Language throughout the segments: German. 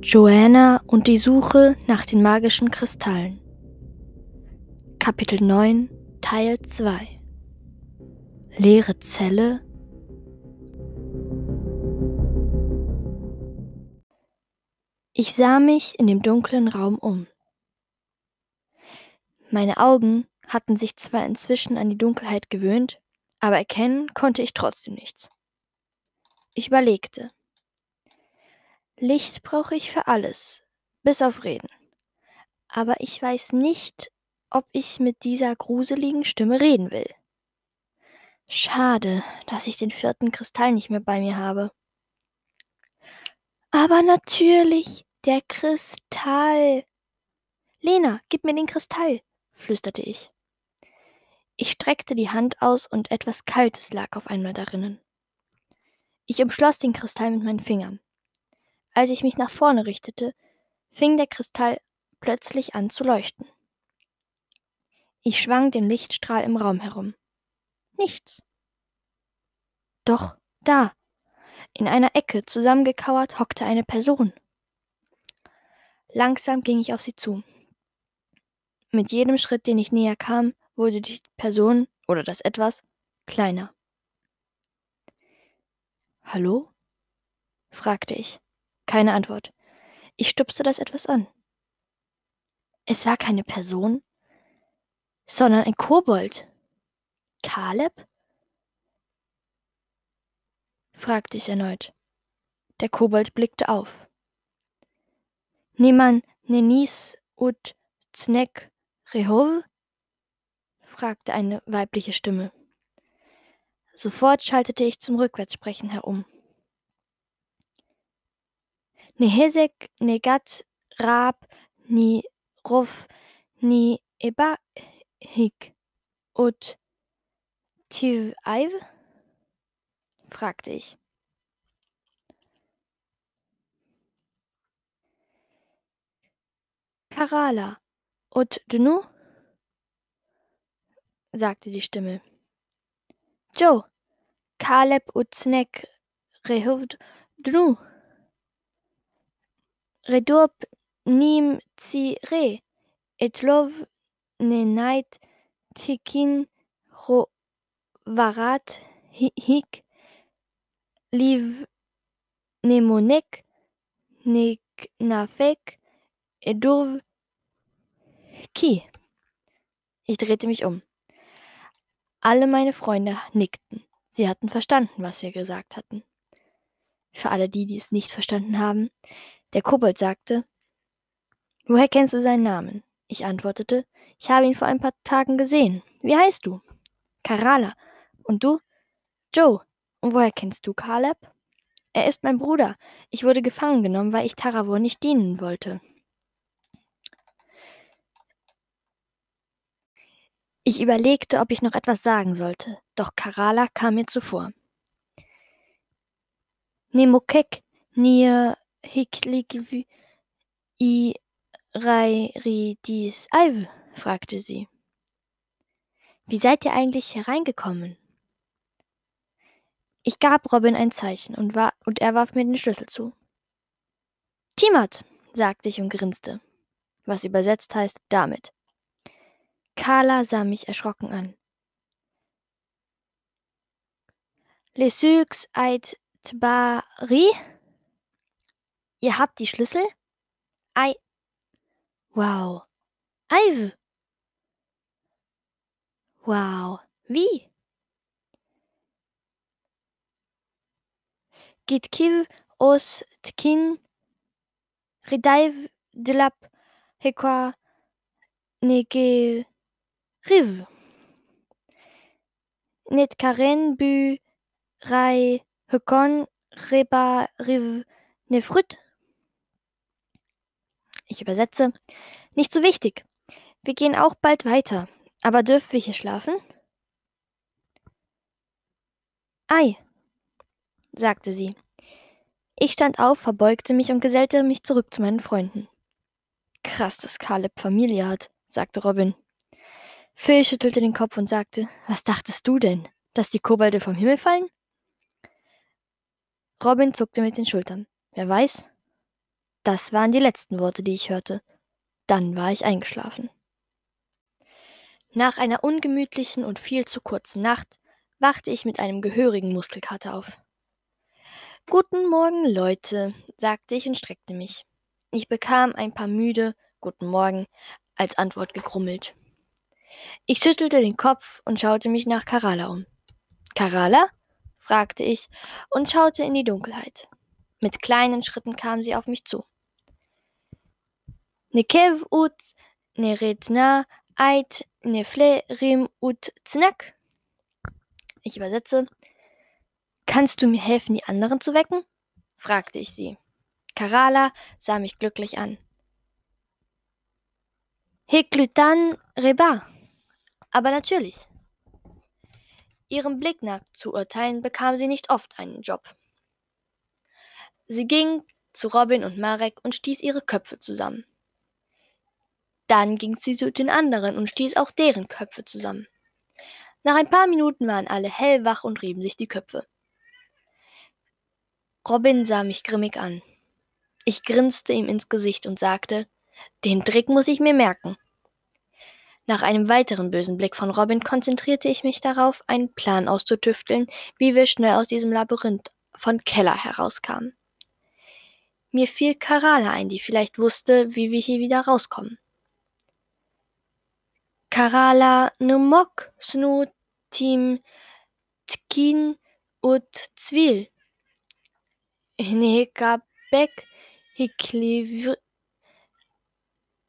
Joanna und die Suche nach den magischen Kristallen. Kapitel 9, Teil 2 Leere Zelle Ich sah mich in dem dunklen Raum um. Meine Augen hatten sich zwar inzwischen an die Dunkelheit gewöhnt, aber erkennen konnte ich trotzdem nichts. Ich überlegte. Licht brauche ich für alles, bis auf Reden. Aber ich weiß nicht, ob ich mit dieser gruseligen Stimme reden will. Schade, dass ich den vierten Kristall nicht mehr bei mir habe. Aber natürlich, der Kristall. Lena, gib mir den Kristall, flüsterte ich. Ich streckte die Hand aus und etwas Kaltes lag auf einmal darinnen. Ich umschloss den Kristall mit meinen Fingern. Als ich mich nach vorne richtete, fing der Kristall plötzlich an zu leuchten. Ich schwang den Lichtstrahl im Raum herum. Nichts. Doch da, in einer Ecke zusammengekauert, hockte eine Person. Langsam ging ich auf sie zu. Mit jedem Schritt, den ich näher kam, wurde die Person oder das etwas kleiner. Hallo? fragte ich. Keine Antwort. Ich stupste das etwas an. Es war keine Person, sondern ein Kobold. Kaleb? fragte ich erneut. Der Kobold blickte auf. Neman nenis ut znek rehov? fragte eine weibliche Stimme. Sofort schaltete ich zum Rückwärtssprechen herum. Nehezek negat rab ni rof ni ebahik ut tiv-aiv? fragte ich. Karala ut dnu? sagte die Stimme. Joe, Kaleb ut snek rehuvd dnu? Redurp nim tsi re, etlov nenait tikin ro varat hik liv nemonek neknafek edurv ki. Ich drehte mich um. Alle meine Freunde nickten. Sie hatten verstanden, was wir gesagt hatten. Für alle die, die es nicht verstanden haben, der Kobold sagte, Woher kennst du seinen Namen? Ich antwortete, ich habe ihn vor ein paar Tagen gesehen. Wie heißt du? Karala. Und du? Joe. Und woher kennst du Caleb? Er ist mein Bruder. Ich wurde gefangen genommen, weil ich Taravor nicht dienen wollte. Ich überlegte, ob ich noch etwas sagen sollte, doch Karala kam mir zuvor. Nemokek, Nier Hikligvi i Rairidis Eiv? fragte sie. Wie seid ihr eigentlich hereingekommen? Ich gab Robin ein Zeichen und, war, und er warf mir den Schlüssel zu. Timat, sagte ich und grinste, was übersetzt heißt damit. Carla sah mich erschrocken an. Les Sucs ait Tbari? Ihr habt die Schlüssel? Ei. Wow. Ive. Wow. Wie? Gitkiv os tkin ridaiv de lap hekwa nege riv. Net karen bu rai hekon reba riv nefrut. Ich übersetze. Nicht so wichtig. Wir gehen auch bald weiter. Aber dürfen wir hier schlafen? Ei, sagte sie. Ich stand auf, verbeugte mich und gesellte mich zurück zu meinen Freunden. Krass, dass Caleb Familie hat, sagte Robin. Phil schüttelte den Kopf und sagte, was dachtest du denn, dass die Kobolde vom Himmel fallen? Robin zuckte mit den Schultern. Wer weiß? Das waren die letzten Worte, die ich hörte. Dann war ich eingeschlafen. Nach einer ungemütlichen und viel zu kurzen Nacht wachte ich mit einem gehörigen Muskelkater auf. Guten Morgen, Leute, sagte ich und streckte mich. Ich bekam ein paar müde Guten Morgen als Antwort gegrummelt. Ich schüttelte den Kopf und schaute mich nach Karala um. Karala? fragte ich und schaute in die Dunkelheit. Mit kleinen Schritten kam sie auf mich zu. Nekev ut neretna ait nefle rim ut znak. Ich übersetze. Kannst du mir helfen, die anderen zu wecken? fragte ich sie. Karala sah mich glücklich an. Heklutan Reba. Aber natürlich. Ihrem Blick nach zu urteilen, bekam sie nicht oft einen Job. Sie ging zu Robin und Marek und stieß ihre Köpfe zusammen. Dann ging sie zu den anderen und stieß auch deren Köpfe zusammen. Nach ein paar Minuten waren alle hellwach und rieben sich die Köpfe. Robin sah mich grimmig an. Ich grinste ihm ins Gesicht und sagte, den Trick muss ich mir merken. Nach einem weiteren bösen Blick von Robin konzentrierte ich mich darauf, einen Plan auszutüfteln, wie wir schnell aus diesem Labyrinth von Keller herauskamen. Mir fiel Karala ein, die vielleicht wusste, wie wir hier wieder rauskommen. Karala numok snu tim tkin ut zwil. Nekabek hikliv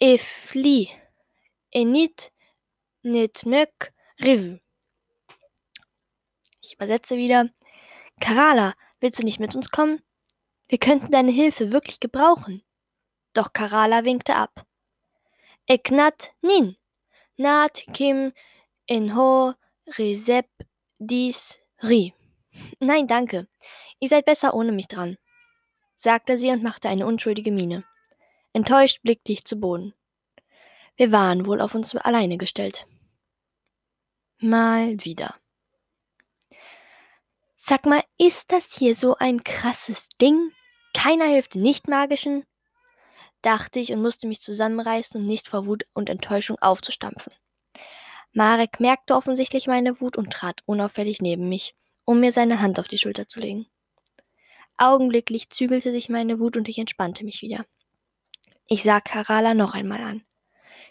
efli enit netnök riv. Ich übersetze wieder. Karala, willst du nicht mit uns kommen? Wir könnten deine Hilfe wirklich gebrauchen. Doch Karala winkte ab. Eknat nin, nat kim inho resep dis ri. Nein, danke. Ihr seid besser ohne mich dran, sagte sie und machte eine unschuldige Miene. Enttäuscht blickte ich zu Boden. Wir waren wohl auf uns alleine gestellt. Mal wieder. Sag mal, ist das hier so ein krasses Ding? Keiner hilft den Nicht-Magischen? Dachte ich und musste mich zusammenreißen, um nicht vor Wut und Enttäuschung aufzustampfen. Marek merkte offensichtlich meine Wut und trat unauffällig neben mich, um mir seine Hand auf die Schulter zu legen. Augenblicklich zügelte sich meine Wut und ich entspannte mich wieder. Ich sah Karala noch einmal an.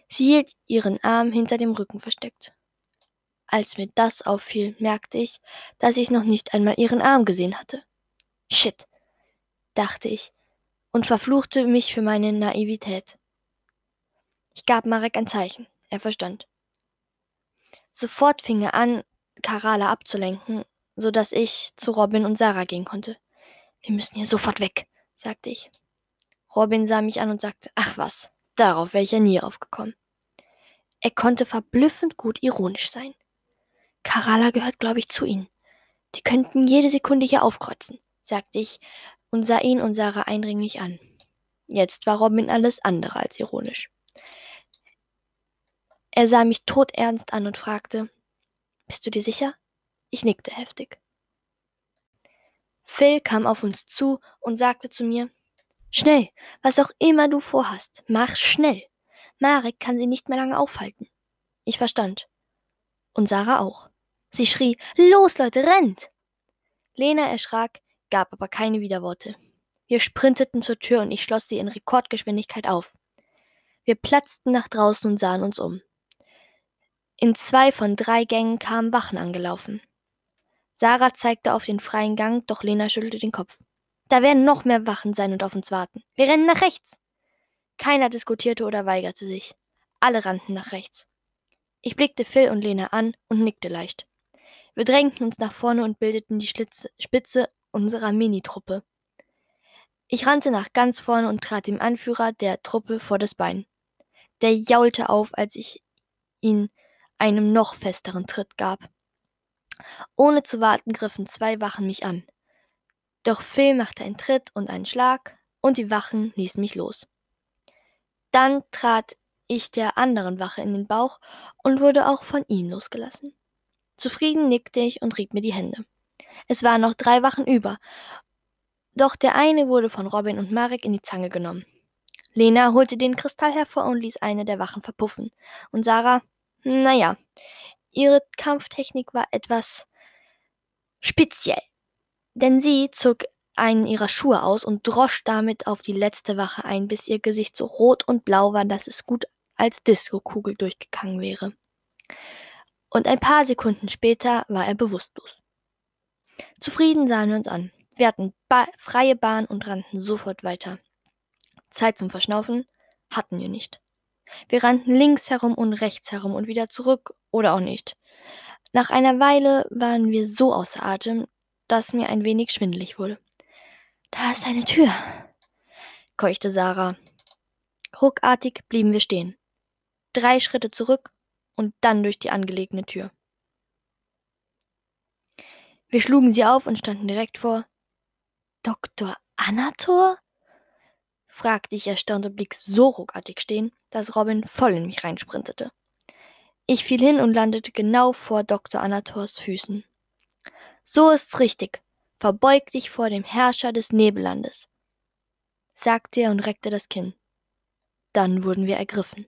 Sie hielt ihren Arm hinter dem Rücken versteckt. Als mir das auffiel, merkte ich, dass ich noch nicht einmal ihren Arm gesehen hatte. Shit, dachte ich und verfluchte mich für meine Naivität. Ich gab Marek ein Zeichen. Er verstand. Sofort fing er an, Karala abzulenken, so dass ich zu Robin und Sarah gehen konnte. Wir müssen hier sofort weg, sagte ich. Robin sah mich an und sagte, ach was, darauf wäre ich ja nie aufgekommen. Er konnte verblüffend gut ironisch sein. Karala gehört, glaube ich, zu ihnen. Die könnten jede Sekunde hier aufkreuzen, sagte ich und sah ihn und Sarah eindringlich an. Jetzt war Robin alles andere als ironisch. Er sah mich todernst an und fragte, Bist du dir sicher? Ich nickte heftig. Phil kam auf uns zu und sagte zu mir, Schnell, was auch immer du vorhast, mach schnell. Marek kann sie nicht mehr lange aufhalten. Ich verstand. Und Sarah auch. Sie schrie, Los, Leute, rennt! Lena erschrak, gab aber keine Widerworte. Wir sprinteten zur Tür und ich schloss sie in Rekordgeschwindigkeit auf. Wir platzten nach draußen und sahen uns um. In zwei von drei Gängen kamen Wachen angelaufen. Sarah zeigte auf den freien Gang, doch Lena schüttelte den Kopf. Da werden noch mehr Wachen sein und auf uns warten. Wir rennen nach rechts. Keiner diskutierte oder weigerte sich. Alle rannten nach rechts. Ich blickte Phil und Lena an und nickte leicht. Wir drängten uns nach vorne und bildeten die Schlitze, Spitze unserer Minitruppe. Ich rannte nach ganz vorne und trat dem Anführer der Truppe vor das Bein. Der jaulte auf, als ich ihn einem noch festeren Tritt gab. Ohne zu warten griffen zwei Wachen mich an. Doch Phil machte einen Tritt und einen Schlag, und die Wachen ließen mich los. Dann trat ich der anderen Wache in den Bauch und wurde auch von ihnen losgelassen. Zufrieden nickte ich und rieb mir die Hände. Es waren noch drei Wachen über. Doch der eine wurde von Robin und Marek in die Zange genommen. Lena holte den Kristall hervor und ließ eine der Wachen verpuffen. Und Sarah, naja, ihre Kampftechnik war etwas speziell. Denn sie zog einen ihrer Schuhe aus und drosch damit auf die letzte Wache ein, bis ihr Gesicht so rot und blau war, dass es gut als Diskokugel durchgegangen wäre. Und ein paar Sekunden später war er bewusstlos. Zufrieden sahen wir uns an. Wir hatten ba freie Bahn und rannten sofort weiter. Zeit zum Verschnaufen hatten wir nicht. Wir rannten links herum und rechts herum und wieder zurück oder auch nicht. Nach einer Weile waren wir so außer Atem, dass mir ein wenig schwindelig wurde. Da ist eine Tür, keuchte Sarah. Ruckartig blieben wir stehen. Drei Schritte zurück und dann durch die angelegene Tür. Wir schlugen sie auf und standen direkt vor. Dr. Anator? fragte ich erstaunt und blieb so ruckartig stehen, dass Robin voll in mich reinsprintete. Ich fiel hin und landete genau vor Dr. Anators Füßen. So ist's richtig. Verbeug dich vor dem Herrscher des Nebellandes, sagte er und reckte das Kinn. Dann wurden wir ergriffen.